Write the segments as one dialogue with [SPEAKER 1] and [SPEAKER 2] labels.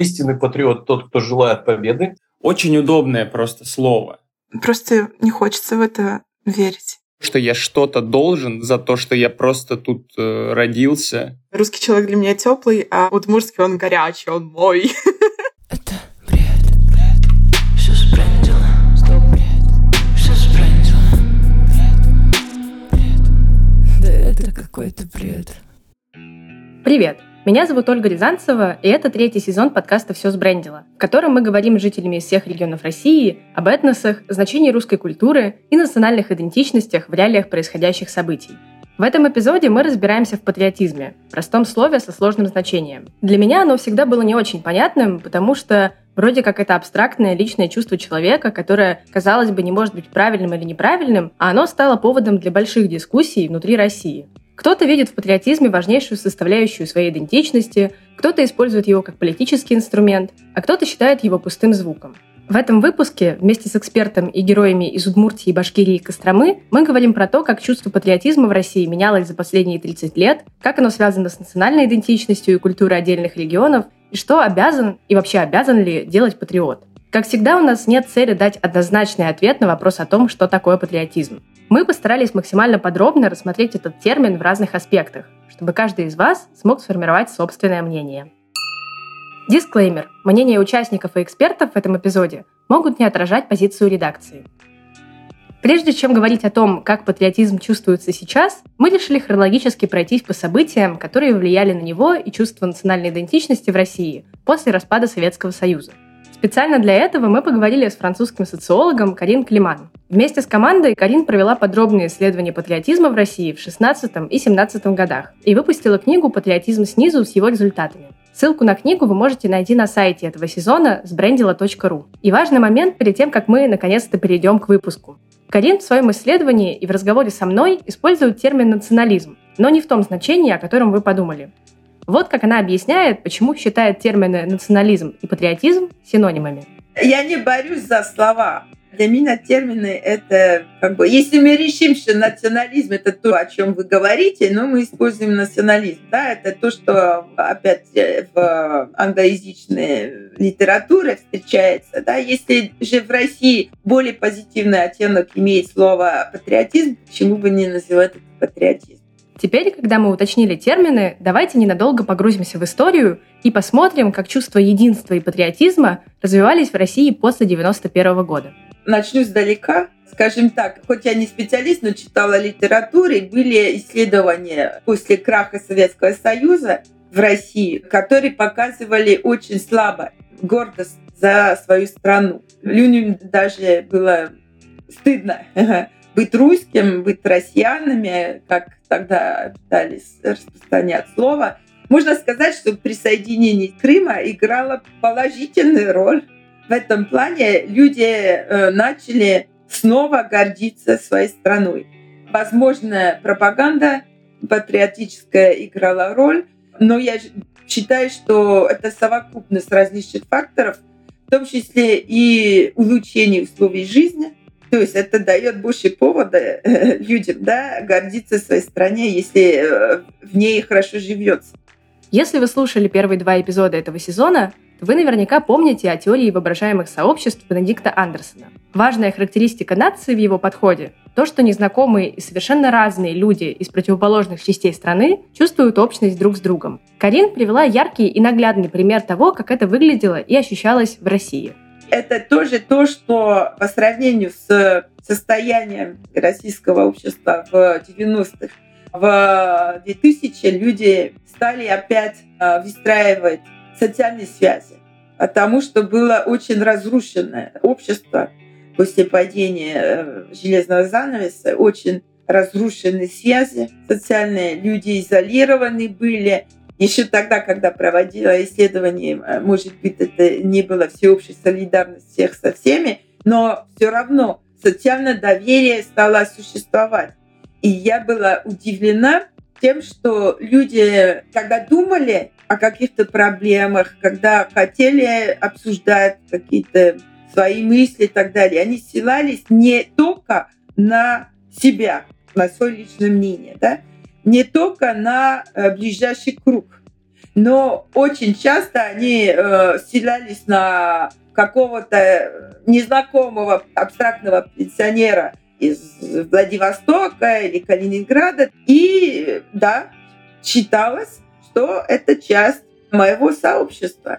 [SPEAKER 1] Истинный патриот тот, кто желает победы.
[SPEAKER 2] Очень удобное просто слово.
[SPEAKER 3] Просто не хочется в это верить.
[SPEAKER 2] Что я что-то должен за то, что я просто тут э, родился.
[SPEAKER 3] Русский человек для меня теплый, а удмурский он горячий, он мой.
[SPEAKER 4] Это бред, бред, все сбрендило, стоп, бред, все сбрендило, бред, бред, да это какой-то бред.
[SPEAKER 5] Привет! Меня зовут Ольга Рязанцева, и это третий сезон подкаста «Все сбрендило», в котором мы говорим с жителями из всех регионов России об этносах, значении русской культуры и национальных идентичностях в реалиях происходящих событий. В этом эпизоде мы разбираемся в патриотизме, простом слове со сложным значением. Для меня оно всегда было не очень понятным, потому что вроде как это абстрактное личное чувство человека, которое, казалось бы, не может быть правильным или неправильным, а оно стало поводом для больших дискуссий внутри России. Кто-то видит в патриотизме важнейшую составляющую своей идентичности, кто-то использует его как политический инструмент, а кто-то считает его пустым звуком. В этом выпуске вместе с экспертом и героями из Удмуртии, Башкирии и Костромы мы говорим про то, как чувство патриотизма в России менялось за последние 30 лет, как оно связано с национальной идентичностью и культурой отдельных регионов, и что обязан и вообще обязан ли делать патриот. Как всегда, у нас нет цели дать однозначный ответ на вопрос о том, что такое патриотизм. Мы постарались максимально подробно рассмотреть этот термин в разных аспектах, чтобы каждый из вас смог сформировать собственное мнение. Дисклеймер. Мнения участников и экспертов в этом эпизоде могут не отражать позицию редакции. Прежде чем говорить о том, как патриотизм чувствуется сейчас, мы решили хронологически пройтись по событиям, которые влияли на него и чувство национальной идентичности в России после распада Советского Союза – Специально для этого мы поговорили с французским социологом Карин Климан. Вместе с командой Карин провела подробные исследования патриотизма в России в 16 и 17 годах и выпустила книгу «Патриотизм снизу» с его результатами. Ссылку на книгу вы можете найти на сайте этого сезона сбрендила.ру. И важный момент перед тем, как мы наконец-то перейдем к выпуску. Карин в своем исследовании и в разговоре со мной использует термин «национализм», но не в том значении, о котором вы подумали. Вот как она объясняет, почему считает термины национализм и патриотизм синонимами.
[SPEAKER 6] Я не борюсь за слова. Для меня термины — это как бы... Если мы решим, что национализм — это то, о чем вы говорите, но мы используем национализм. Да, это то, что опять в англоязычной литературе встречается. Да. Если же в России более позитивный оттенок имеет слово патриотизм, почему бы не называть это патриотизм?
[SPEAKER 5] Теперь, когда мы уточнили термины, давайте ненадолго погрузимся в историю и посмотрим, как чувство единства и патриотизма развивались в России после 91 года.
[SPEAKER 6] Начну сдалека. Скажем так, хоть я не специалист, но читала литературу, и были исследования после краха Советского Союза в России, которые показывали очень слабо гордость за свою страну. Людям даже было стыдно быть русским, быть россиянами, как тогда пытались распространять слово. Можно сказать, что присоединение Крыма играло положительную роль. В этом плане люди э, начали снова гордиться своей страной. Возможно, пропаганда патриотическая играла роль, но я считаю, что это совокупность различных факторов, в том числе и улучшение условий жизни, то есть это дает больше повода э, людям да, гордиться своей стране, если э, в ней хорошо живется.
[SPEAKER 5] Если вы слушали первые два эпизода этого сезона, вы наверняка помните о теории воображаемых сообществ Бенедикта Андерсона. Важная характеристика нации в его подходе – то, что незнакомые и совершенно разные люди из противоположных частей страны чувствуют общность друг с другом. Карин привела яркий и наглядный пример того, как это выглядело и ощущалось в России –
[SPEAKER 6] это тоже то, что по сравнению с состоянием российского общества в 90-х, в 2000 люди стали опять а, выстраивать социальные связи, потому что было очень разрушенное общество после падения э, железного занавеса, очень разрушенные связи социальные, люди изолированы были, еще тогда, когда проводила исследование, э, может быть, это не было всеобщей солидарности всех со всеми, но все равно социальное доверие стало существовать. И я была удивлена тем, что люди, когда думали о каких-то проблемах, когда хотели обсуждать какие-то свои мысли и так далее, они ссылались не только на себя, на свое личное мнение, да, не только на э, ближайший круг, но очень часто они э, на какого-то незнакомого абстрактного пенсионера из Владивостока или Калининграда. И да, считалось, что это часть моего сообщества.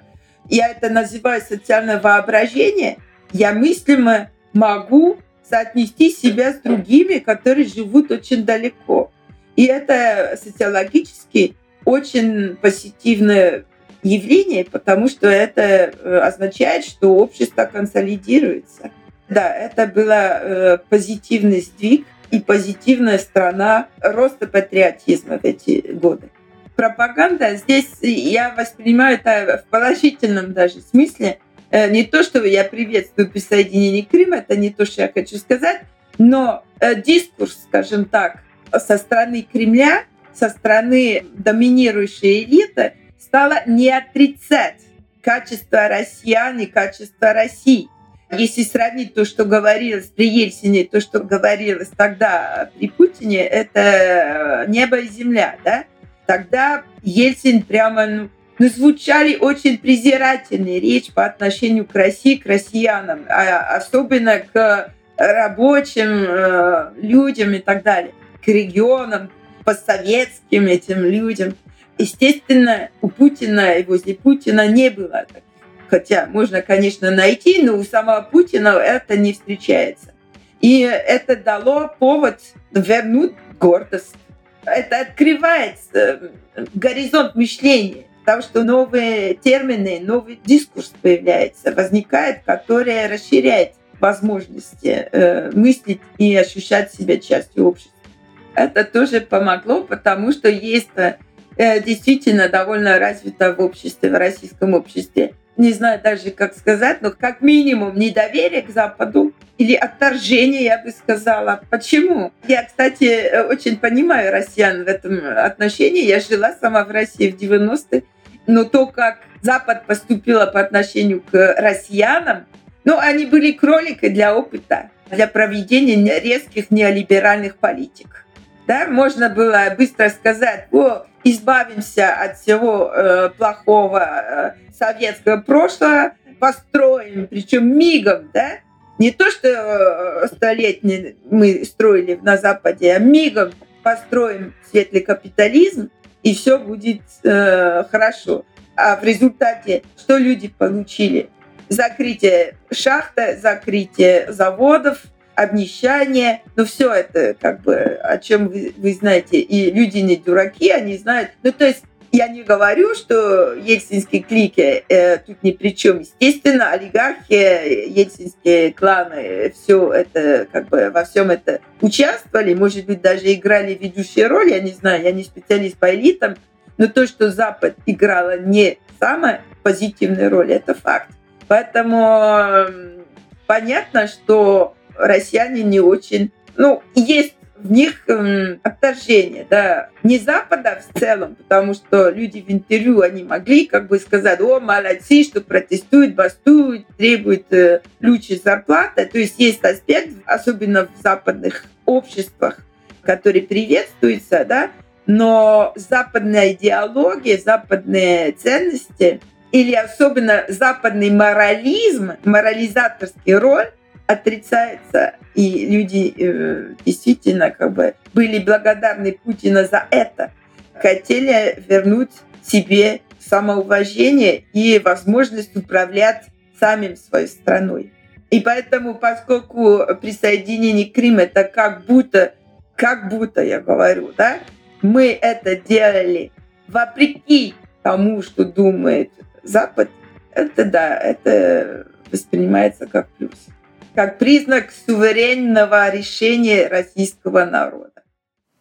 [SPEAKER 6] Я это называю социальное воображение. Я мыслимо могу соотнести себя с другими, которые живут очень далеко. И это социологически очень позитивное явление, потому что это э, означает, что общество консолидируется. Да, это был э, позитивный сдвиг и позитивная сторона роста патриотизма в эти годы. Пропаганда здесь я воспринимаю это в положительном даже смысле. Э, не то, что я приветствую присоединение Крыма, это не то, что я хочу сказать, но дискурс, скажем так, со стороны Кремля со стороны доминирующей элиты стало не отрицать качество россиян и качество России. Если сравнить то, что говорилось при Ельцине, то, что говорилось тогда при Путине, это небо и земля, да? Тогда Ельцин прямо, ну, ну звучали очень презирательные речь по отношению к России, к россиянам, а особенно к рабочим э, людям и так далее, к регионам, по советским этим людям. Естественно, у Путина и возле Путина не было таких. Хотя можно, конечно, найти, но у самого Путина это не встречается. И это дало повод вернуть гордость. Это открывает э, горизонт мышления, потому что новые термины, новый дискурс появляется, возникает, который расширяет возможности э, мыслить и ощущать себя частью общества это тоже помогло, потому что есть э, действительно довольно развито в обществе, в российском обществе. Не знаю даже, как сказать, но как минимум недоверие к Западу или отторжение, я бы сказала. Почему? Я, кстати, э, очень понимаю россиян в этом отношении. Я жила сама в России в 90-е, но то, как Запад поступила по отношению к россиянам, ну, они были кроликой для опыта, для проведения резких неолиберальных политик да, можно было быстро сказать, о, избавимся от всего э, плохого э, советского прошлого, построим, причем мигом, да, не то, что э, столетний мы строили на Западе, а мигом построим светлый капитализм, и все будет э, хорошо. А в результате что люди получили? Закрытие шахты, закрытие заводов, обнищание, ну все это как бы о чем вы, вы знаете, и люди не дураки, они знают, ну то есть я не говорю, что ельцинские клики э, тут ни при чем. Естественно, олигархи, ельцинские кланы, все это, как бы во всем это участвовали, может быть, даже играли ведущие роли, я не знаю, я не специалист по элитам, но то, что Запад играла не самая позитивная роль, это факт. Поэтому понятно, что россияне не очень... Ну, есть в них эм, отторжение, да, не Запада в целом, потому что люди в интервью, они могли как бы сказать, о, молодцы, что протестуют, бастуют, требуют э, ключи зарплаты. То есть есть аспект, особенно в западных обществах, который приветствуется, да, но западная идеология, западные ценности или особенно западный морализм, морализаторский роль отрицается, и люди э, действительно как бы были благодарны Путина за это, хотели вернуть себе самоуважение и возможность управлять самим своей страной. И поэтому, поскольку присоединение Крыма это как будто, как будто я говорю, да, мы это делали вопреки тому, что думает Запад, это да, это воспринимается как плюс как признак суверенного решения российского народа.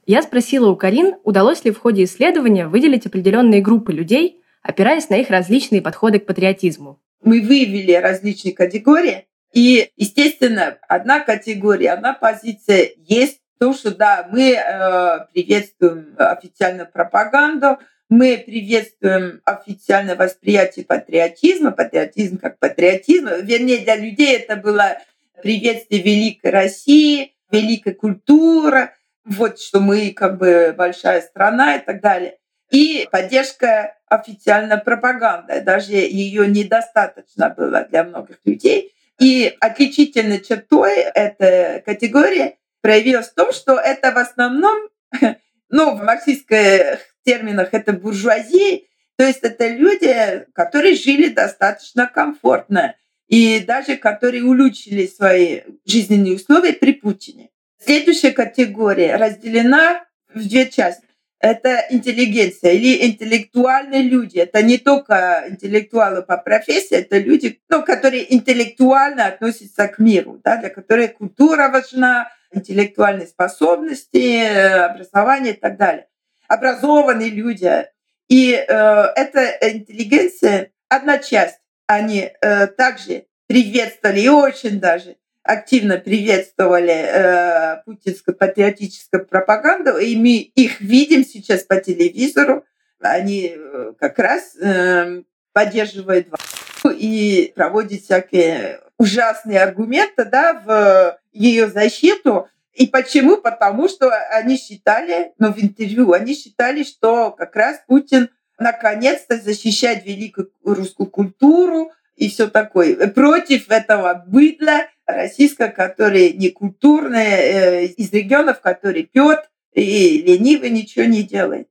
[SPEAKER 5] Я спросила у Карин, удалось ли в ходе исследования выделить определенные группы людей, опираясь на их различные подходы к патриотизму.
[SPEAKER 6] Мы выявили различные категории, и, естественно, одна категория, одна позиция есть то, что да, мы э, приветствуем официальную пропаганду, мы приветствуем официальное восприятие патриотизма, патриотизм как патриотизм. Вернее, для людей это было приветствие великой России, великой культуры, вот что мы как бы большая страна и так далее. и поддержка официальной пропаганды. Даже ее недостаточно было для многих людей. И отличительной чертой этой категории проявилась в том, что это в основном, ну, в марксистских терминах это буржуазия, то есть это люди, которые жили достаточно комфортно и даже которые улучшили свои жизненные условия при Путине. Следующая категория разделена в две части. Это интеллигенция или интеллектуальные люди. Это не только интеллектуалы по профессии, это люди, ну, которые интеллектуально относятся к миру, да, для которых культура важна, интеллектуальные способности, образование и так далее. Образованные люди. И э, эта интеллигенция одна часть. Они э, также приветствовали и очень даже активно приветствовали э, путинскую патриотическую пропаганду, и мы их видим сейчас по телевизору. Они э, как раз э, поддерживают и проводят всякие ужасные аргументы да, в ее защиту. И почему? Потому что они считали, ну, в интервью, они считали, что как раз Путин наконец-то защищает великую русскую культуру и все такое. Против этого быдла российская, который не культурная, э, из регионов, который пьет и ленивый, ничего не делает.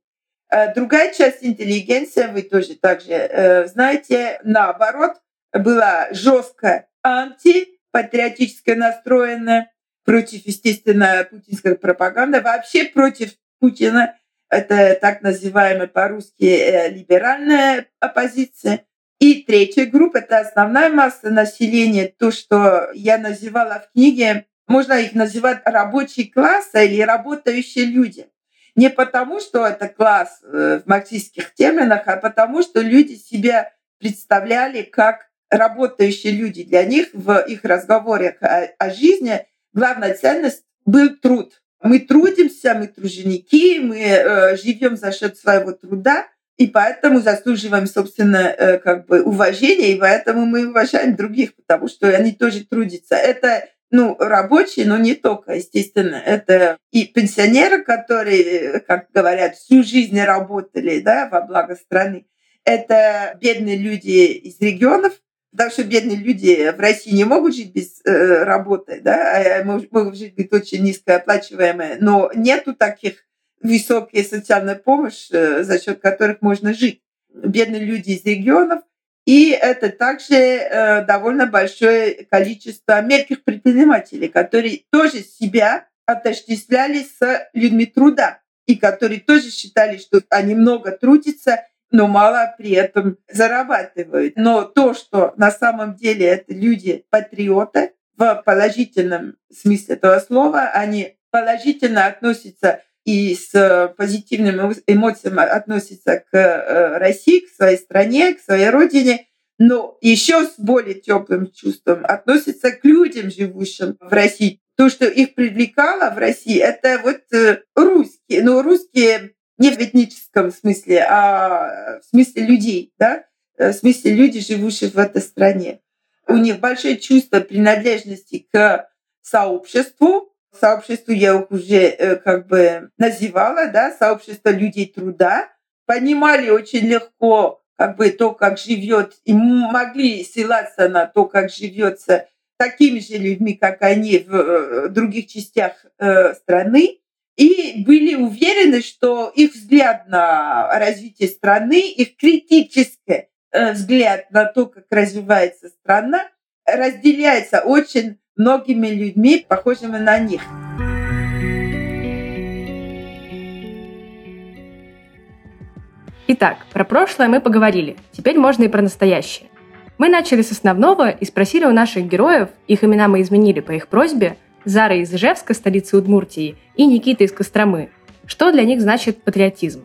[SPEAKER 6] А другая часть интеллигенции, вы тоже также э, знаете, наоборот, была жестко антипатриотически настроена против, естественно, путинской пропаганды, вообще против Путина. Это так называемая по-русски э, либеральная оппозиция. И третья группа – это основная масса населения, то, что я называла в книге, можно их называть рабочий класс или работающие люди. Не потому, что это класс э, в марксистских терминах, а потому, что люди себя представляли как работающие люди. Для них в их разговорах о, о жизни главная ценность был труд. Мы трудимся, мы труженики, мы э, живем за счет своего труда, и поэтому заслуживаем, собственно, э, как бы уважения, и поэтому мы уважаем других, потому что они тоже трудятся. Это ну, рабочие, но не только, естественно. Это и пенсионеры, которые, как говорят, всю жизнь работали да, во благо страны. Это бедные люди из регионов, потому что бедные люди в России не могут жить без э, работы, да, а могут жить быть очень низкооплачиваемые, но нету таких высокая социальная помощь, э, за счет которых можно жить. Бедные люди из регионов. И это также э, довольно большое количество мелких предпринимателей, которые тоже себя отождествляли с людьми труда и которые тоже считали, что они много трудятся, но мало при этом зарабатывают. Но то, что на самом деле это люди-патриоты в положительном смысле этого слова, они положительно относятся и с э, позитивным эмоциям относится к э, России, к своей стране, к своей родине, но еще с более теплым чувством относится к людям, живущим в России. То, что их привлекало в России, это вот э, русские, но русские не в этническом смысле, а в смысле людей, да, в смысле люди, живущие в этой стране. У них большое чувство принадлежности к сообществу, сообществу я их уже э, как бы называла, да, сообщество людей труда, понимали очень легко как бы то, как живет, и могли ссылаться на то, как живется такими же людьми, как они в э, других частях э, страны, и были уверены, что их взгляд на развитие страны, их критический взгляд на то, как развивается страна, разделяется очень многими людьми, похожими на них.
[SPEAKER 5] Итак, про прошлое мы поговорили. Теперь можно и про настоящее. Мы начали с основного и спросили у наших героев, их имена мы изменили по их просьбе, Зара из Ижевска, столицы Удмуртии, и Никита из Костромы. Что для них значит патриотизм?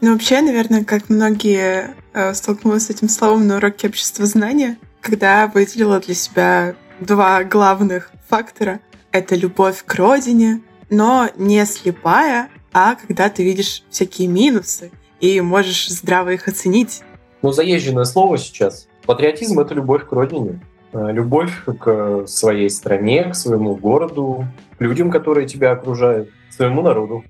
[SPEAKER 3] Ну, вообще, наверное, как многие э, столкнулась с этим словом на уроке общества знания, когда выделила для себя два главных фактора. Это любовь к родине, но не слепая, а когда ты видишь всякие минусы и можешь здраво их оценить.
[SPEAKER 1] Ну, заезженное слово сейчас. Патриотизм — это любовь к родине. Э, любовь к своей стране, к своему городу, к людям, которые тебя окружают, к своему народу.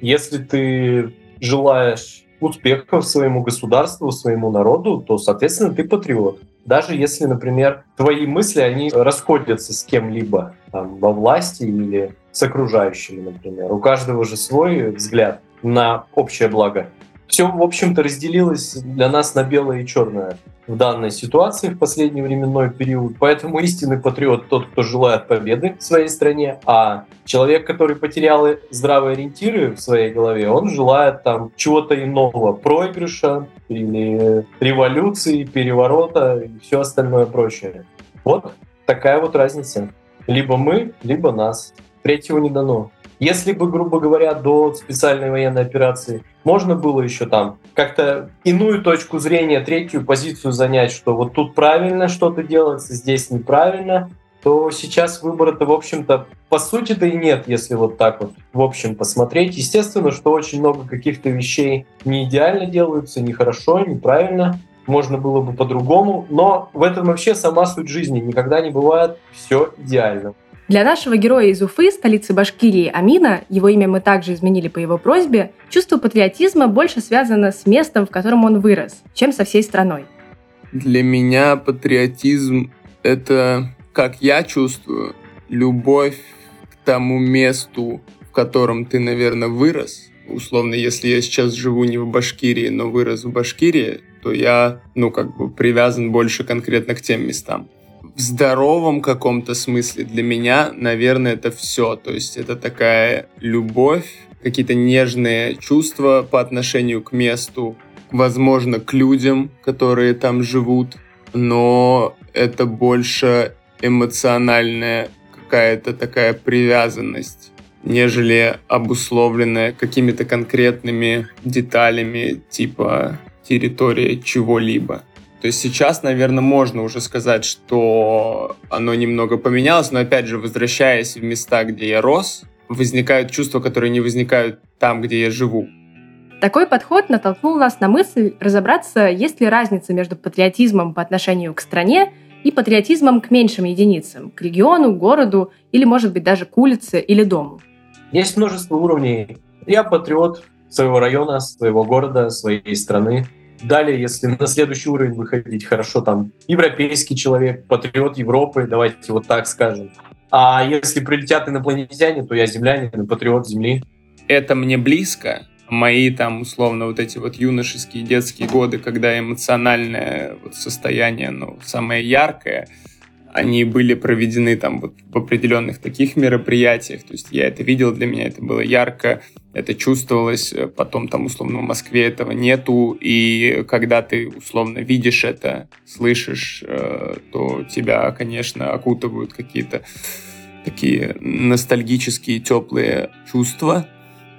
[SPEAKER 1] Если ты желаешь успехов своему государству, своему народу, то, соответственно, ты патриот. Даже если, например, твои мысли, они расходятся с кем-либо там, во власти или с окружающими, например. У каждого же свой взгляд на общее благо. Все, в общем-то, разделилось для нас на белое и черное в данной ситуации в последний временной период. Поэтому истинный патриот тот, кто желает победы в своей стране, а человек, который потерял здравые ориентиры в своей голове, он желает там чего-то иного, проигрыша или революции, переворота и все остальное прочее. Вот такая вот разница. Либо мы, либо нас. Третьего не дано. Если бы, грубо говоря, до специальной военной операции можно было еще там как-то иную точку зрения, третью позицию занять, что вот тут правильно что-то делается, здесь неправильно, то сейчас выбора-то, в общем-то, по сути-то и нет, если вот так вот в общем посмотреть. Естественно, что очень много каких-то вещей не идеально делаются, нехорошо, неправильно, можно было бы по-другому, но в этом вообще сама суть жизни. Никогда не бывает все идеально.
[SPEAKER 5] Для нашего героя из Уфы, столицы Башкирии, Амина, его имя мы также изменили по его просьбе, чувство патриотизма больше связано с местом, в котором он вырос, чем со всей страной.
[SPEAKER 2] Для меня патриотизм — это, как я чувствую, любовь к тому месту, в котором ты, наверное, вырос. Условно, если я сейчас живу не в Башкирии, но вырос в Башкирии, то я, ну, как бы привязан больше конкретно к тем местам в здоровом каком-то смысле для меня, наверное, это все. То есть это такая любовь, какие-то нежные чувства по отношению к месту, возможно, к людям, которые там живут, но это больше эмоциональная какая-то такая привязанность, нежели обусловленная какими-то конкретными деталями, типа территория чего-либо. То есть сейчас, наверное, можно уже сказать, что оно немного поменялось, но опять же, возвращаясь в места, где я рос, возникают чувства, которые не возникают там, где я живу.
[SPEAKER 5] Такой подход натолкнул нас на мысль разобраться, есть ли разница между патриотизмом по отношению к стране и патриотизмом к меньшим единицам, к региону, городу или, может быть, даже к улице или дому.
[SPEAKER 1] Есть множество уровней. Я патриот своего района, своего города, своей страны. Далее, если на следующий уровень выходить, хорошо, там, европейский человек, патриот Европы, давайте вот так скажем. А если прилетят инопланетяне, то я землянин патриот Земли.
[SPEAKER 2] Это мне близко. Мои там, условно, вот эти вот юношеские, детские годы, когда эмоциональное вот состояние, ну, самое яркое — они были проведены там вот в определенных таких мероприятиях, то есть я это видел, для меня это было ярко, это чувствовалось, потом там условно в Москве этого нету, и когда ты условно видишь это, слышишь, э, то тебя, конечно, окутывают какие-то такие ностальгические теплые чувства.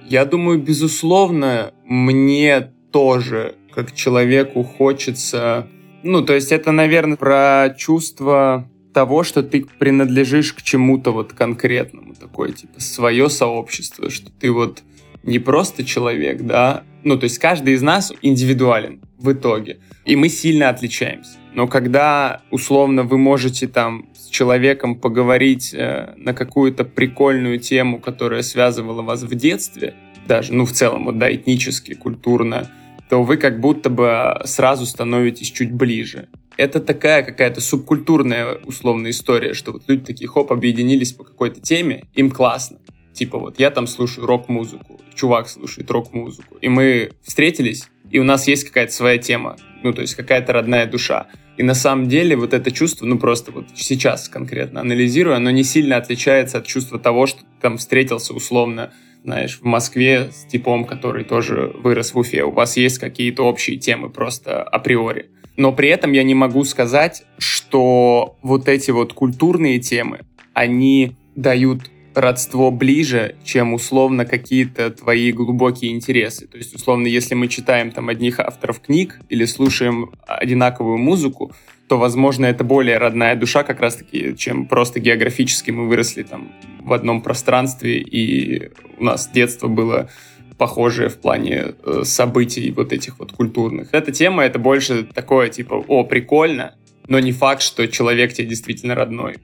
[SPEAKER 2] Я думаю, безусловно, мне тоже, как человеку, хочется... Ну, то есть это, наверное, про чувство того, что ты принадлежишь к чему-то вот конкретному, такое, типа, свое сообщество, что ты вот не просто человек, да, ну, то есть каждый из нас индивидуален в итоге, и мы сильно отличаемся. Но когда, условно, вы можете там с человеком поговорить э, на какую-то прикольную тему, которая связывала вас в детстве, даже, ну, в целом, вот, да, этнически, культурно, то вы как будто бы сразу становитесь чуть ближе это такая какая-то субкультурная условная история, что вот люди такие, хоп, объединились по какой-то теме, им классно. Типа вот я там слушаю рок-музыку, чувак слушает рок-музыку, и мы встретились, и у нас есть какая-то своя тема, ну то есть какая-то родная душа. И на самом деле вот это чувство, ну просто вот сейчас конкретно анализируя, оно не сильно отличается от чувства того, что ты там встретился условно знаешь, в Москве с типом, который тоже вырос в Уфе. У вас есть какие-то общие темы просто априори но при этом я не могу сказать, что вот эти вот культурные темы, они дают родство ближе, чем условно какие-то твои глубокие интересы. То есть, условно, если мы читаем там одних авторов книг или слушаем одинаковую музыку, то, возможно, это более родная душа как раз-таки, чем просто географически мы выросли там в одном пространстве, и у нас детство было похожие в плане э, событий вот этих вот культурных. Эта тема, это больше такое, типа, о, прикольно, но не факт, что человек тебе действительно родной.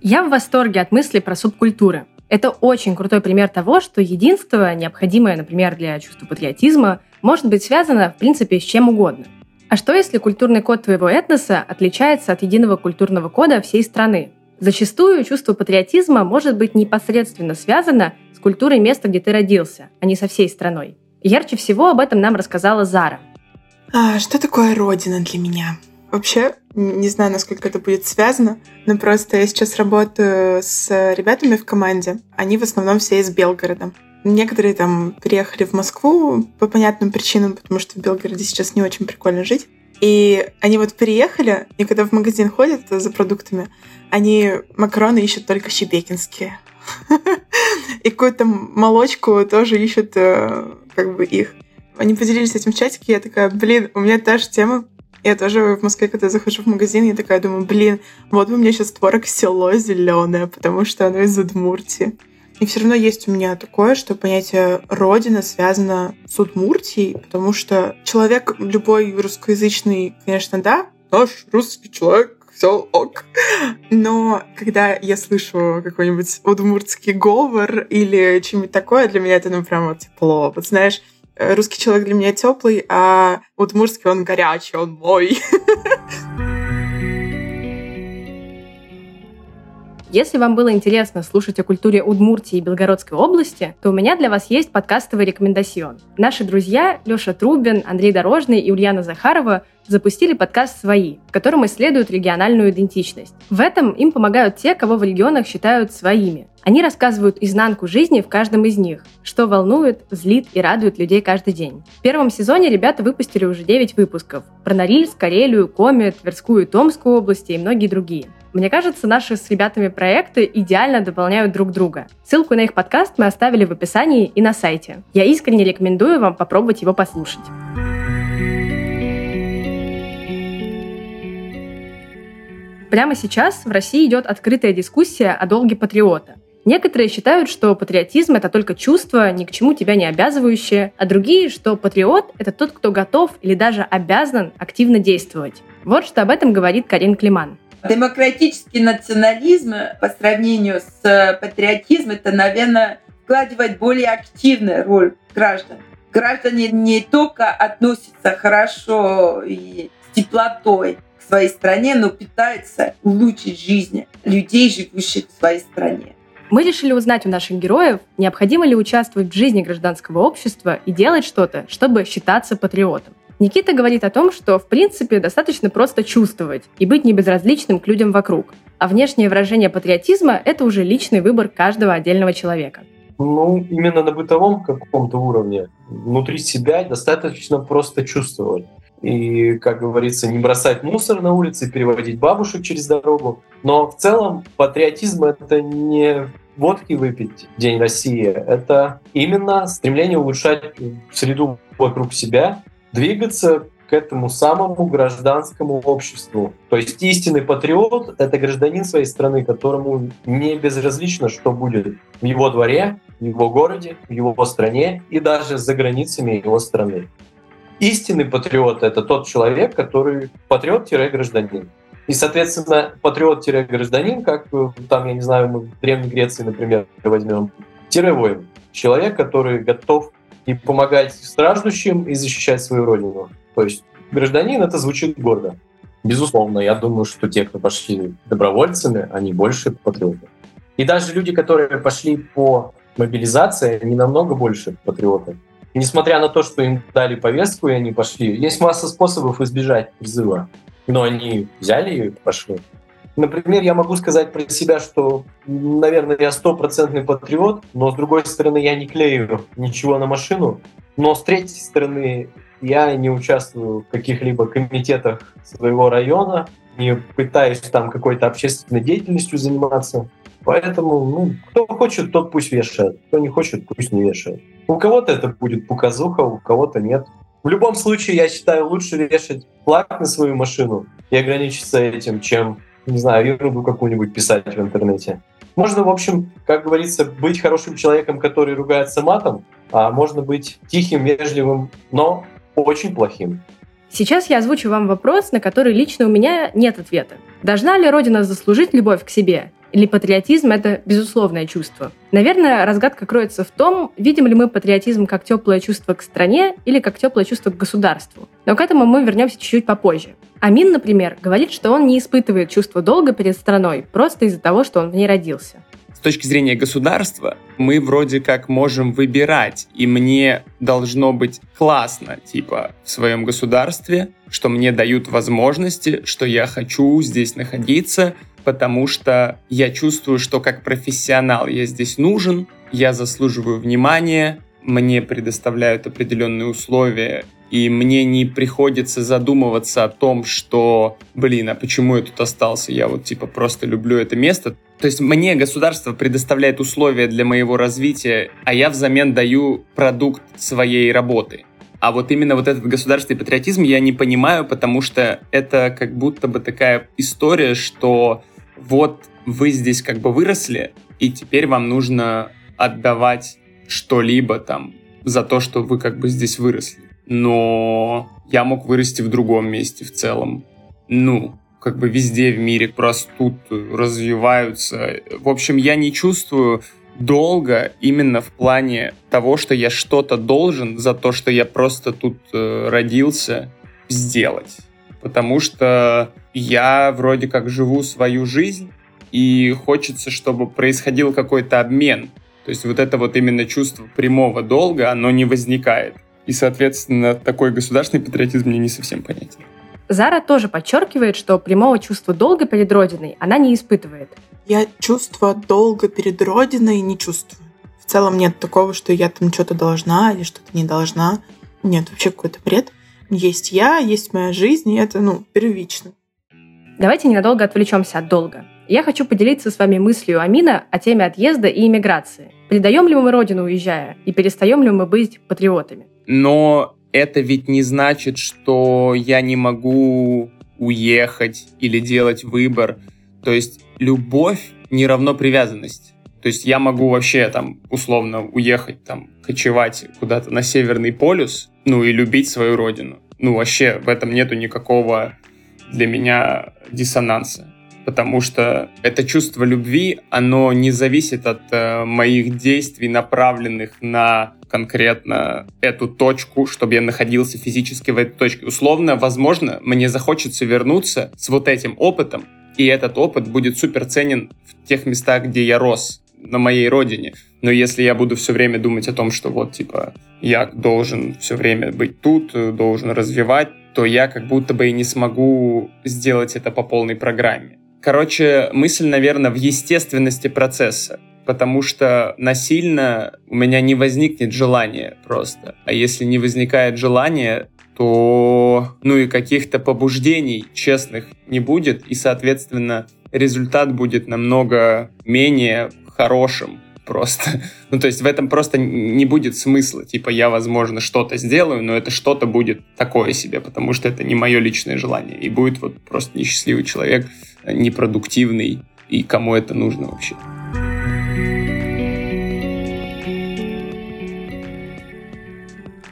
[SPEAKER 5] Я в восторге от мысли про субкультуры. Это очень крутой пример того, что единство, необходимое, например, для чувства патриотизма, может быть связано, в принципе, с чем угодно. А что, если культурный код твоего этноса отличается от единого культурного кода всей страны? Зачастую чувство патриотизма может быть непосредственно связано культурой места, где ты родился, а не со всей страной. Ярче всего об этом нам рассказала Зара.
[SPEAKER 3] А, что такое родина для меня? Вообще, не знаю, насколько это будет связано, но просто я сейчас работаю с ребятами в команде. Они в основном все из Белгорода. Некоторые там переехали в Москву по понятным причинам, потому что в Белгороде сейчас не очень прикольно жить. И они вот переехали, и когда в магазин ходят за продуктами, они макароны ищут только щебекинские. И какую-то молочку тоже ищут э, как бы их. Они поделились этим в чатике, я такая, блин, у меня та же тема. Я тоже в Москве, когда захожу в магазин, я такая думаю, блин, вот бы мне сейчас творог село зеленое, потому что оно из Удмуртии. И все равно есть у меня такое, что понятие «родина» связано с Удмуртией, потому что человек любой русскоязычный, конечно, да, наш русский человек, все ок. Но когда я слышу какой-нибудь удмуртский говор или что-нибудь такое, для меня это, ну, прямо тепло. Вот знаешь, э, русский человек для меня теплый, а удмуртский он горячий, он мой.
[SPEAKER 5] Если вам было интересно слушать о культуре Удмуртии и Белгородской области, то у меня для вас есть подкастовый рекомендацион. Наши друзья Леша Трубин, Андрей Дорожный и Ульяна Захарова запустили подкаст «Свои», в котором исследуют региональную идентичность. В этом им помогают те, кого в регионах считают своими. Они рассказывают изнанку жизни в каждом из них, что волнует, злит и радует людей каждый день. В первом сезоне ребята выпустили уже 9 выпусков про Норильск, Карелию, Коми, Тверскую и Томскую области и многие другие. Мне кажется, наши с ребятами проекты идеально дополняют друг друга. Ссылку на их подкаст мы оставили в описании и на сайте. Я искренне рекомендую вам попробовать его послушать. Прямо сейчас в России идет открытая дискуссия о долге патриота. Некоторые считают, что патриотизм — это только чувство, ни к чему тебя не обязывающее, а другие, что патриот — это тот, кто готов или даже обязан активно действовать. Вот что об этом говорит Карин Климан.
[SPEAKER 6] Демократический национализм по сравнению с э, патриотизмом, это, наверное, вкладывает более активную роль граждан. Граждане не только относятся хорошо и с теплотой к своей стране, но пытаются улучшить жизнь людей, живущих в своей стране.
[SPEAKER 5] Мы решили узнать у наших героев, необходимо ли участвовать в жизни гражданского общества и делать что-то, чтобы считаться патриотом. Никита говорит о том, что в принципе достаточно просто чувствовать и быть небезразличным к людям вокруг. А внешнее выражение патриотизма – это уже личный выбор каждого отдельного человека.
[SPEAKER 1] Ну, именно на бытовом каком-то уровне, внутри себя достаточно просто чувствовать. И, как говорится, не бросать мусор на улице, переводить бабушек через дорогу. Но в целом патриотизм — это не водки выпить День России. Это именно стремление улучшать среду вокруг себя, двигаться к этому самому гражданскому обществу. То есть истинный патриот — это гражданин своей страны, которому не безразлично, что будет в его дворе, в его городе, в его стране и даже за границами его страны. Истинный патриот — это тот человек, который патриот-гражданин. И, соответственно, патриот-гражданин, как там, я не знаю, мы в Древней Греции, например, возьмем, тире-воин. Человек, который готов и помогать страждущим и защищать свою родину. То есть гражданин это звучит гордо. Безусловно, я думаю, что те, кто пошли добровольцами, они больше патриоты. И даже люди, которые пошли по мобилизации, они намного больше патриоты. И несмотря на то, что им дали повестку, и они пошли, есть масса способов избежать призыва. Но они взяли и пошли. Например, я могу сказать про себя, что, наверное, я стопроцентный патриот, но с другой стороны, я не клею ничего на машину, но с третьей стороны, я не участвую в каких-либо комитетах своего района, не пытаюсь там какой-то общественной деятельностью заниматься. Поэтому, ну, кто хочет, тот пусть вешает. Кто не хочет, пусть не вешает. У кого-то это будет показуха, у кого-то нет. В любом случае, я считаю, лучше вешать флаг на свою машину и ограничиться этим, чем не знаю, ерунду какую-нибудь писать в интернете. Можно, в общем, как говорится, быть хорошим человеком, который ругается матом, а можно быть тихим, вежливым, но очень плохим.
[SPEAKER 5] Сейчас я озвучу вам вопрос, на который лично у меня нет ответа. Должна ли Родина заслужить любовь к себе? Или патриотизм — это безусловное чувство? Наверное, разгадка кроется в том, видим ли мы патриотизм как теплое чувство к стране или как теплое чувство к государству. Но к этому мы вернемся чуть-чуть попозже. Амин, например, говорит, что он не испытывает чувство долга перед страной просто из-за того, что он в ней родился
[SPEAKER 2] точки зрения государства мы вроде как можем выбирать, и мне должно быть классно, типа, в своем государстве, что мне дают возможности, что я хочу здесь находиться, потому что я чувствую, что как профессионал я здесь нужен, я заслуживаю внимания, мне предоставляют определенные условия, и мне не приходится задумываться о том, что, блин, а почему я тут остался? Я вот типа просто люблю это место. То есть мне государство предоставляет условия для моего развития, а я взамен даю продукт своей работы. А вот именно вот этот государственный патриотизм я не понимаю, потому что это как будто бы такая история, что вот вы здесь как бы выросли, и теперь вам нужно отдавать что-либо там за то, что вы как бы здесь выросли. Но я мог вырасти в другом месте в целом. Ну, как бы везде в мире растут, развиваются. В общем, я не чувствую долго именно в плане того, что я что-то должен за то, что я просто тут э, родился, сделать. Потому что я вроде как живу свою жизнь, и хочется, чтобы происходил какой-то обмен. То есть вот это вот именно чувство прямого долга, оно не возникает. И, соответственно, такой государственный патриотизм мне не совсем понятен.
[SPEAKER 5] Зара тоже подчеркивает, что прямого чувства долга перед Родиной она не испытывает.
[SPEAKER 3] Я чувство долга перед Родиной не чувствую. В целом нет такого, что я там что-то должна или что-то не должна. Нет, вообще какой-то бред. Есть я, есть моя жизнь, и это, ну, первично.
[SPEAKER 5] Давайте ненадолго отвлечемся от долга. Я хочу поделиться с вами мыслью Амина о теме отъезда и иммиграции. Предаем ли мы родину, уезжая, и перестаем ли мы быть патриотами?
[SPEAKER 2] Но это ведь не значит, что я не могу уехать или делать выбор. То есть любовь не равно привязанность. То есть я могу вообще там условно уехать, там, кочевать куда-то на Северный полюс, ну и любить свою родину. Ну вообще в этом нету никакого для меня диссонанса потому что это чувство любви, оно не зависит от э, моих действий, направленных на конкретно эту точку, чтобы я находился физически в этой точке. Условно, возможно, мне захочется вернуться с вот этим опытом, и этот опыт будет супер ценен в тех местах, где я рос, на моей родине. Но если я буду все время думать о том, что вот, типа, я должен все время быть тут, должен развивать, то я как будто бы и не смогу сделать это по полной программе. Короче, мысль, наверное, в естественности процесса потому что насильно у меня не возникнет желания просто. А если не возникает желания, то ну и каких-то побуждений честных не будет, и, соответственно, результат будет намного менее хорошим просто. Ну, то есть в этом просто не будет смысла. Типа, я, возможно, что-то сделаю, но это что-то будет такое себе, потому что это не мое личное желание. И будет вот просто несчастливый человек, непродуктивный, и кому это нужно вообще.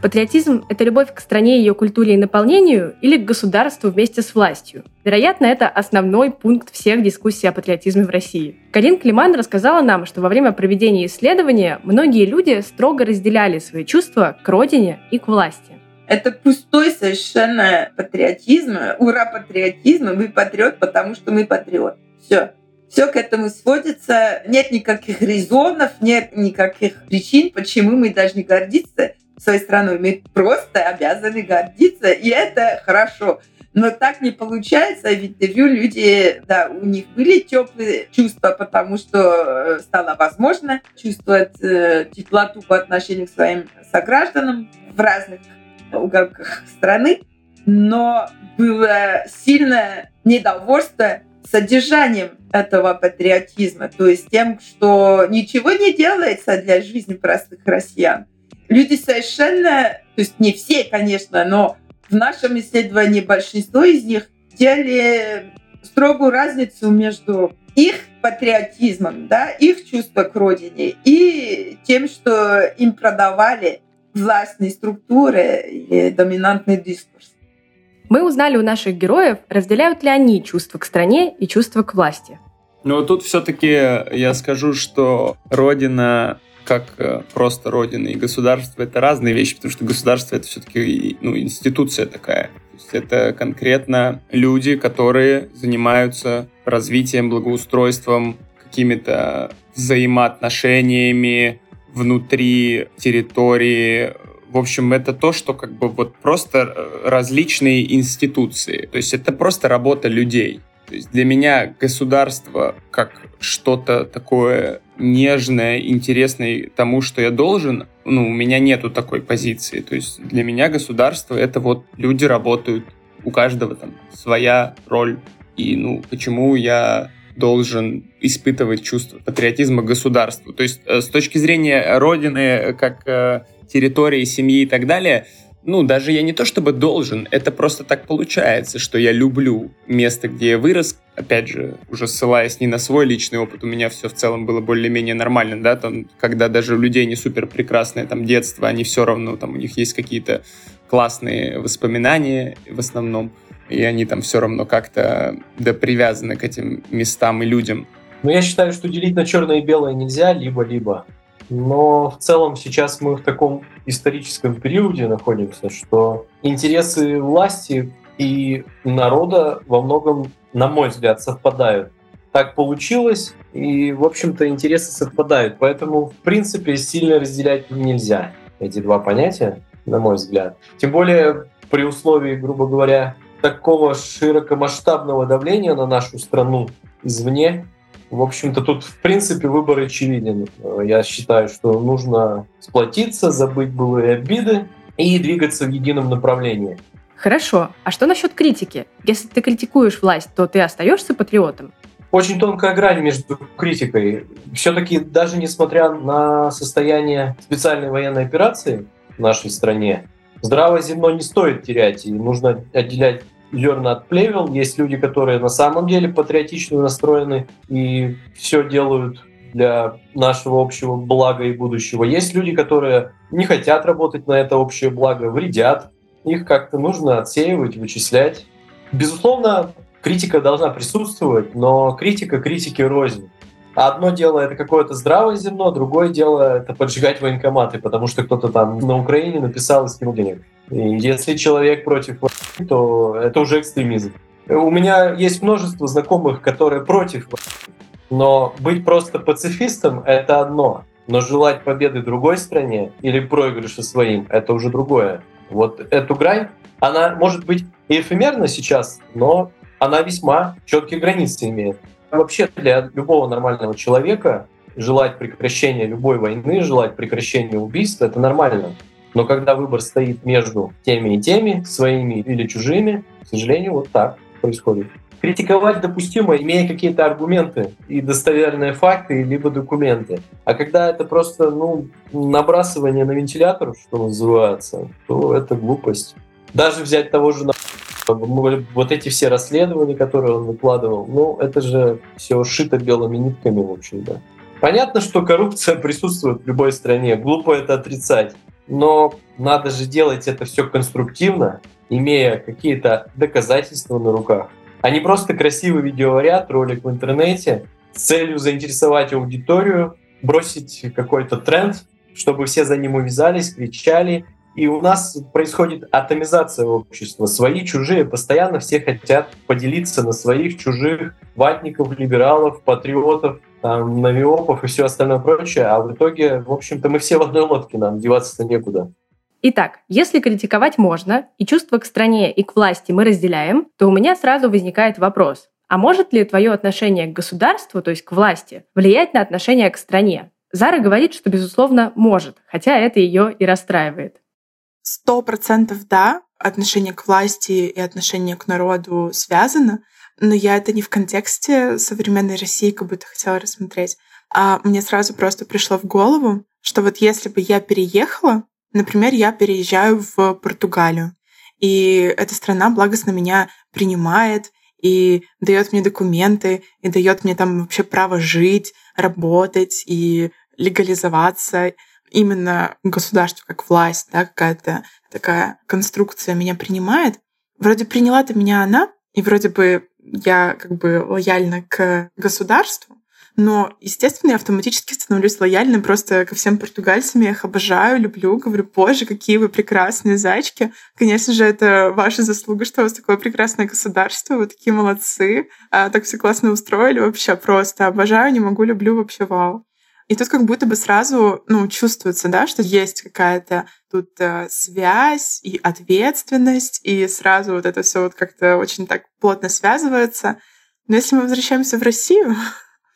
[SPEAKER 5] Патриотизм — это любовь к стране, ее культуре и наполнению или к государству вместе с властью? Вероятно, это основной пункт всех дискуссий о патриотизме в России. Карин Климан рассказала нам, что во время проведения исследования многие люди строго разделяли свои чувства к родине и к власти.
[SPEAKER 6] Это пустой совершенно патриотизм. Ура, патриотизм. Мы патриот, потому что мы патриот. Все. Все к этому сводится. Нет никаких резонов, нет никаких причин, почему мы должны гордиться своей страной. Мы просто обязаны гордиться, и это хорошо. Но так не получается. В интервью люди, да, у них были теплые чувства, потому что э, стало возможно чувствовать э, теплоту по отношению к своим согражданам в разных уголках страны, но было сильное недовольство содержанием этого патриотизма, то есть тем, что ничего не делается для жизни простых россиян. Люди совершенно, то есть не все, конечно, но в нашем исследовании большинство из них делали строгую разницу между их патриотизмом, да, их чувство к родине и тем, что им продавали властные структуры или доминантный дискурс.
[SPEAKER 5] Мы узнали у наших героев, разделяют ли они чувства к стране и чувства к власти.
[SPEAKER 2] Ну, тут все-таки я скажу, что Родина как э, просто родина и государство это разные вещи, потому что государство это все-таки ну, институция такая. То есть это конкретно люди, которые занимаются развитием, благоустройством, какими-то взаимоотношениями внутри территории. В общем, это то, что как бы вот просто э, различные институции. То есть это просто работа людей. То есть для меня государство как что-то такое нежное, интересное тому, что я должен, ну, у меня нету такой позиции. То есть для меня государство — это вот люди работают, у каждого там своя роль. И, ну, почему я должен испытывать чувство патриотизма государству. То есть э, с точки зрения родины, как э, территории, семьи и так далее — ну, даже я не то чтобы должен, это просто так получается, что я люблю место, где я вырос. Опять же, уже ссылаясь не на свой личный опыт, у меня все в целом было более-менее нормально, да, там, когда даже у людей не супер прекрасное там детство, они все равно, там, у них есть какие-то классные воспоминания в основном, и они там все равно как-то да привязаны к этим местам и людям.
[SPEAKER 1] Ну, я считаю, что делить на черное и белое нельзя, либо-либо. Но в целом сейчас мы в таком историческом периоде находимся, что интересы власти и народа во многом, на мой взгляд, совпадают. Так получилось, и, в общем-то, интересы совпадают. Поэтому, в принципе, сильно разделять нельзя эти два понятия, на мой взгляд. Тем более при условии, грубо говоря, такого широкомасштабного давления на нашу страну извне, в общем-то, тут, в принципе, выбор очевиден. Я считаю, что нужно сплотиться, забыть былые обиды и двигаться в едином направлении.
[SPEAKER 5] Хорошо. А что насчет критики? Если ты критикуешь власть, то ты остаешься патриотом?
[SPEAKER 1] Очень тонкая грань между критикой. Все-таки даже несмотря на состояние специальной военной операции в нашей стране, здравое зерно не стоит терять, и нужно отделять зерна от плевел. Есть люди, которые на самом деле патриотично настроены и все делают для нашего общего блага и будущего. Есть люди, которые не хотят работать на это общее благо, вредят. Их как-то нужно отсеивать, вычислять. Безусловно, критика должна присутствовать, но критика критики рознь. Одно дело это какое-то здравое зерно, другое дело это поджигать военкоматы, потому что кто-то там на Украине написал и скинул денег. И если человек против то это уже экстремизм. У меня есть множество знакомых, которые против но быть просто пацифистом — это одно. Но желать победы другой стране или проигрыша своим — это уже другое. Вот эту грань, она может быть эфемерна сейчас, но она весьма четкие границы имеет. Вообще для любого нормального человека желать прекращения любой войны, желать прекращения убийств — это нормально. Но когда выбор стоит между теми и теми, своими или чужими, к сожалению, вот так происходит. Критиковать допустимо, имея какие-то аргументы и достоверные факты, либо документы. А когда это просто ну, набрасывание на вентилятор, что называется, то это глупость. Даже взять того же вот эти все расследования, которые он выкладывал, ну, это же все шито белыми нитками, в общем-то. Понятно, что коррупция присутствует в любой стране, глупо это отрицать, но надо же делать это все конструктивно, имея какие-то доказательства на руках, а не просто красивый видеоряд, ролик в интернете с целью заинтересовать аудиторию, бросить какой-то тренд, чтобы все за ним увязались, кричали и у нас происходит атомизация общества. Свои, чужие. Постоянно все хотят поделиться на своих, чужих, ватников, либералов, патриотов, там, навиопов и все остальное прочее. А в итоге, в общем-то, мы все в одной лодке, нам деваться-то некуда.
[SPEAKER 5] Итак, если критиковать можно, и чувства к стране и к власти мы разделяем, то у меня сразу возникает вопрос. А может ли твое отношение к государству, то есть к власти, влиять на отношение к стране? Зара говорит, что, безусловно, может, хотя это ее и расстраивает.
[SPEAKER 3] Сто процентов да, отношение к власти и отношение к народу связано, но я это не в контексте современной России как будто хотела рассмотреть, а мне сразу просто пришло в голову, что вот если бы я переехала, например, я переезжаю в Португалию, и эта страна благостно меня принимает и дает мне документы, и дает мне там вообще право жить, работать и легализоваться, именно государство как власть, да, какая-то такая конструкция меня принимает. Вроде приняла-то меня она, и вроде бы я как бы лояльна к государству, но, естественно, я автоматически становлюсь лояльной просто ко всем португальцам. Я их обожаю, люблю, говорю, боже, какие вы прекрасные зайчики. Конечно же, это ваша заслуга, что у вас такое прекрасное государство, вы такие молодцы. А, так все классно устроили вообще просто. Обожаю, не могу, люблю вообще вау. И тут как будто бы сразу ну, чувствуется, да, что есть какая-то тут э, связь и ответственность, и сразу вот это все вот как-то очень так плотно связывается. Но если мы возвращаемся в Россию,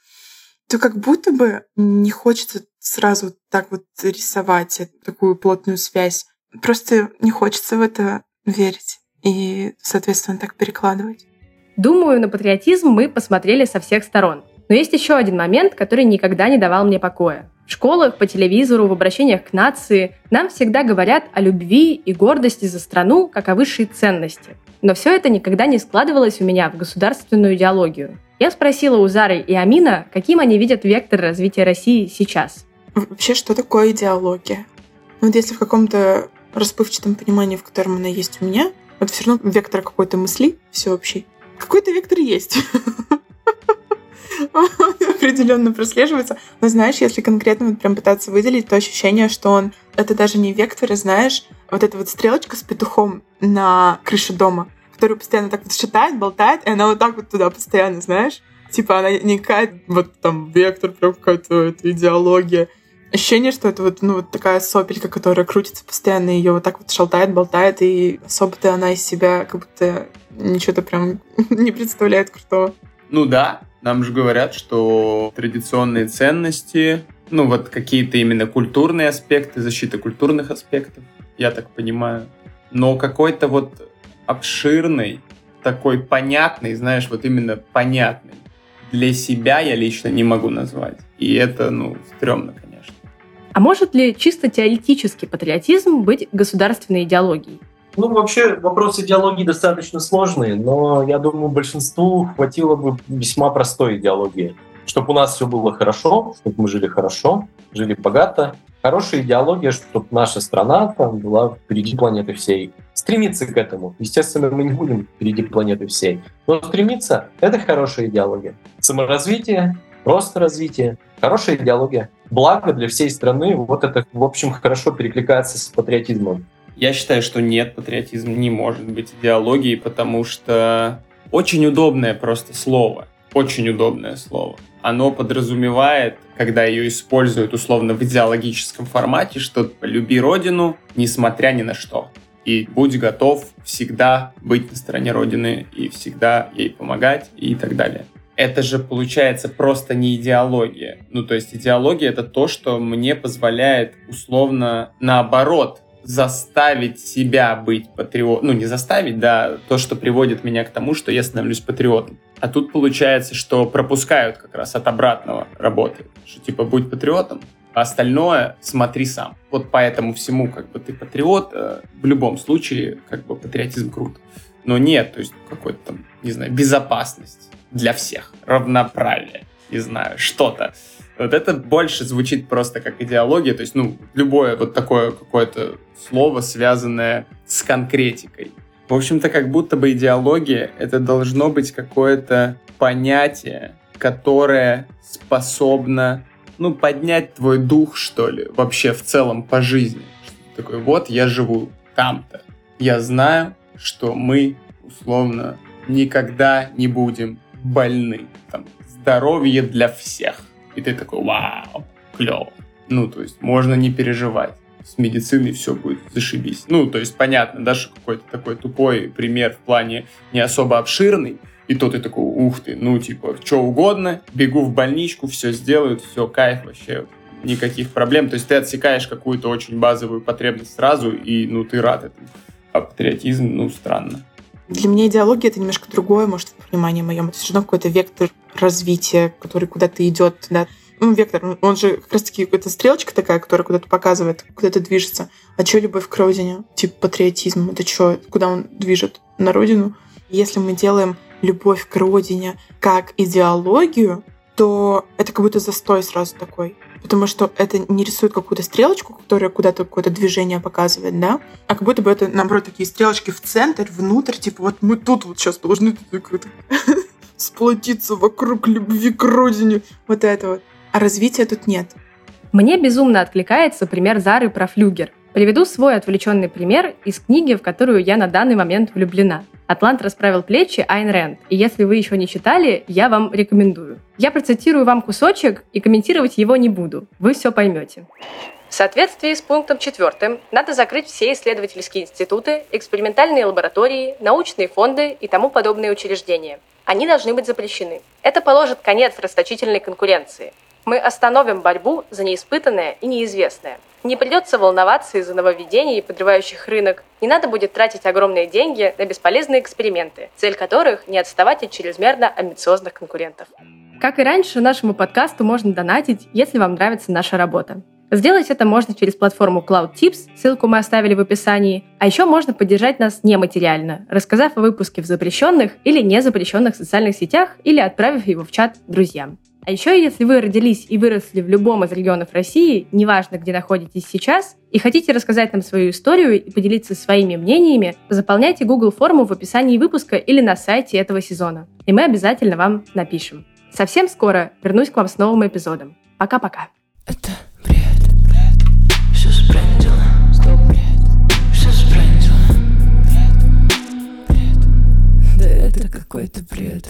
[SPEAKER 3] то как будто бы не хочется сразу так вот рисовать такую плотную связь. Просто не хочется в это верить и, соответственно, так перекладывать.
[SPEAKER 5] Думаю, на патриотизм мы посмотрели со всех сторон. Но есть еще один момент, который никогда не давал мне покоя. В школах, по телевизору, в обращениях к нации нам всегда говорят о любви и гордости за страну как о высшей ценности. Но все это никогда не складывалось у меня в государственную идеологию. Я спросила у Зары и Амина, каким они видят вектор развития России сейчас.
[SPEAKER 3] Вообще, что такое идеология? Ну, вот если в каком-то расплывчатом понимании, в котором она есть у меня, вот все равно вектор какой-то мысли всеобщий. Какой-то вектор есть. определенно прослеживается. Но знаешь, если конкретно вот прям пытаться выделить, то ощущение, что он это даже не вектор, а знаешь, вот эта вот стрелочка с петухом на крыше дома которую постоянно так вот считает, болтает, и она вот так вот туда постоянно, знаешь? Типа она не какая вот там вектор, прям какая-то это, идеология. Ощущение, что это вот, ну, вот такая сопелька, которая крутится постоянно, ее вот так вот шалтает, болтает, и особо-то она из себя как будто ничего-то прям не представляет крутого.
[SPEAKER 2] Ну да, нам же говорят, что традиционные ценности, ну вот какие-то именно культурные аспекты, защита культурных аспектов, я так понимаю. Но какой-то вот обширный, такой понятный, знаешь, вот именно понятный. Для себя я лично не могу назвать. И это, ну, стрёмно, конечно.
[SPEAKER 5] А может ли чисто теоретический патриотизм быть государственной идеологией?
[SPEAKER 1] Ну, вообще, вопрос идеологии достаточно сложный, но я думаю, большинству хватило бы весьма простой идеологии. Чтобы у нас все было хорошо, чтобы мы жили хорошо, жили богато. Хорошая идеология, чтобы наша страна там была впереди планеты всей стремиться к этому. Естественно, мы не будем впереди планеты всей. Но стремиться — это хорошая идеология. Саморазвитие, просто развитие, хорошая идеология. Благо для всей страны. Вот это, в общем, хорошо перекликается с патриотизмом.
[SPEAKER 2] Я считаю, что нет, патриотизм не может быть идеологией, потому что очень удобное просто слово. Очень удобное слово. Оно подразумевает, когда ее используют условно в идеологическом формате, что «люби родину, несмотря ни на что» и будь готов всегда быть на стороне Родины и всегда ей помогать и так далее. Это же получается просто не идеология. Ну, то есть идеология — это то, что мне позволяет условно наоборот заставить себя быть патриотом. Ну, не заставить, да, то, что приводит меня к тому, что я становлюсь патриотом. А тут получается, что пропускают как раз от обратного работы. Что типа будь патриотом, а остальное смотри сам. Вот поэтому всему как бы ты патриот, э, в любом случае как бы патриотизм крут. Но нет, то есть какой-то там, не знаю, безопасность для всех, равноправие, не знаю, что-то. Вот это больше звучит просто как идеология, то есть, ну, любое вот такое какое-то слово, связанное с конкретикой. В общем-то, как будто бы идеология — это должно быть какое-то понятие, которое способно ну, поднять твой дух, что ли, вообще в целом по жизни. Такой, вот я живу там-то. Я знаю, что мы, условно, никогда не будем больны. Там, здоровье для всех. И ты такой, вау, клево. Ну, то есть, можно не переживать. С медициной все будет зашибись. Ну, то есть, понятно, да, что какой-то такой тупой пример в плане не особо обширный, и то ты такой, ух ты, ну, типа, что угодно, бегу в больничку, все сделают, все, кайф вообще, никаких проблем. То есть ты отсекаешь какую-то очень базовую потребность сразу, и, ну, ты рад этому. А патриотизм, ну, странно.
[SPEAKER 3] Для меня идеология — это немножко другое, может, в понимании моем. Это все равно какой-то вектор развития, который куда-то идет, да. Ну, вектор, он же как раз-таки какая-то стрелочка такая, которая куда-то показывает, куда-то движется. А что любовь к родине? Типа патриотизм, это что, куда он движет? На родину? Если мы делаем любовь к родине как идеологию, то это как будто застой сразу такой. Потому что это не рисует какую-то стрелочку, которая куда-то какое-то движение показывает, да? А как будто бы это, наоборот, такие стрелочки в центр, внутрь, типа вот мы тут вот сейчас должны сплотиться вокруг любви к родине. Вот это вот. А развития тут нет.
[SPEAKER 5] Мне безумно откликается пример Зары про флюгер. Приведу свой отвлеченный пример из книги, в которую я на данный момент влюблена. «Атлант расправил плечи» Айн Рэнд. И если вы еще не читали, я вам рекомендую. Я процитирую вам кусочек и комментировать его не буду. Вы все поймете. В соответствии с пунктом четвертым надо закрыть все исследовательские институты, экспериментальные лаборатории, научные фонды и тому подобные учреждения. Они должны быть запрещены. Это положит конец расточительной конкуренции. Мы остановим борьбу за неиспытанное и неизвестное. Не придется волноваться из-за нововведений, подрывающих рынок. Не надо будет тратить огромные деньги на бесполезные эксперименты, цель которых не отставать от чрезмерно амбициозных конкурентов. Как и раньше, нашему подкасту можно донатить, если вам нравится наша работа. Сделать это можно через платформу Cloud Tips, ссылку мы оставили в описании. А еще можно поддержать нас нематериально, рассказав о выпуске в запрещенных или незапрещенных социальных сетях или отправив его в чат друзьям. А еще, если вы родились и выросли в любом из регионов России, неважно, где находитесь сейчас, и хотите рассказать нам свою историю и поделиться своими мнениями, заполняйте Google форму в описании выпуска или на сайте этого сезона. И мы обязательно вам напишем. Совсем скоро вернусь к вам с новым эпизодом. Пока-пока.
[SPEAKER 4] Это бред, бред. Все сбрендило. Стоп, бред. Все сбрендило. Бред, бред. Да это какой-то бред.